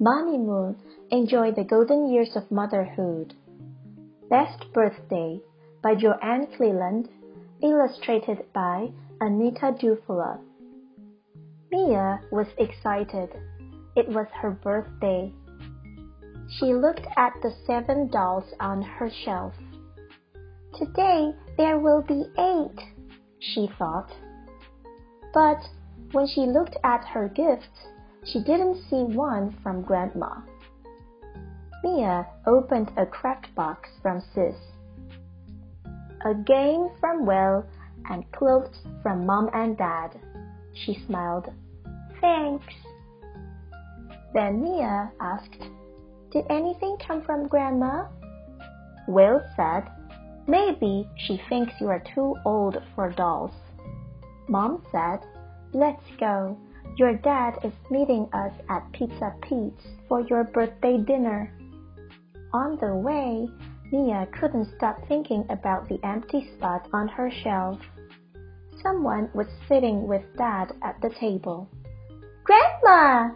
Bonnie Moon enjoyed the golden years of motherhood. Best Birthday by Joann Cleland, illustrated by Anita Dufalla. Mia was excited. It was her birthday. She looked at the seven dolls on her shelf. Today there will be eight, she thought. But when she looked at her gifts, she didn't see one from Grandma. Mia opened a cracked box from Sis. A game from Will and clothes from Mom and Dad. She smiled. Thanks. Then Mia asked, Did anything come from Grandma? Will said, Maybe she thinks you are too old for dolls. Mom said, Let's go. Your dad is meeting us at Pizza Pete's for your birthday dinner. On the way, Mia couldn't stop thinking about the empty spot on her shelf. Someone was sitting with Dad at the table. Grandma!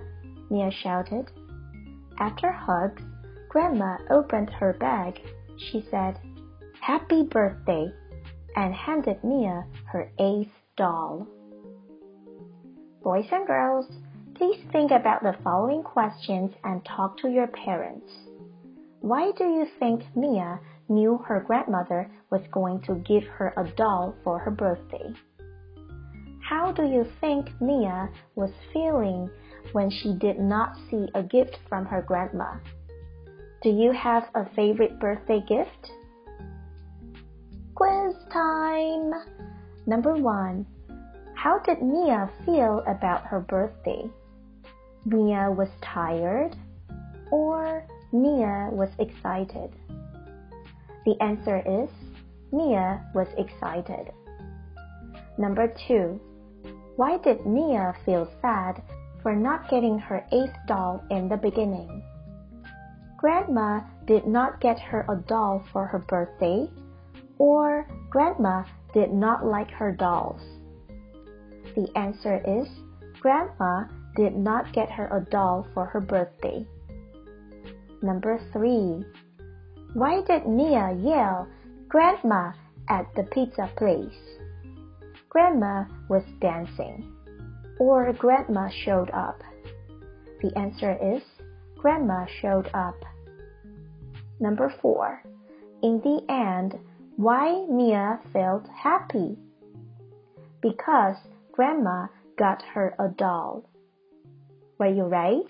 Mia shouted. After hugs, Grandma opened her bag. She said, Happy birthday, and handed Mia her eighth doll. Boys and girls, please think about the following questions and talk to your parents. Why do you think Mia knew her grandmother was going to give her a doll for her birthday? How do you think Mia was feeling when she did not see a gift from her grandma? Do you have a favorite birthday gift? Quiz time! Number one. How did Mia feel about her birthday? Mia was tired or Mia was excited? The answer is Mia was excited. Number two, why did Mia feel sad for not getting her eighth doll in the beginning? Grandma did not get her a doll for her birthday, or Grandma did not like her dolls. The answer is Grandma did not get her a doll for her birthday. Number 3. Why did Mia yell Grandma at the pizza place? Grandma was dancing. Or Grandma showed up. The answer is Grandma showed up. Number 4. In the end, why Mia felt happy? Because Grandma got her a doll. Were you right?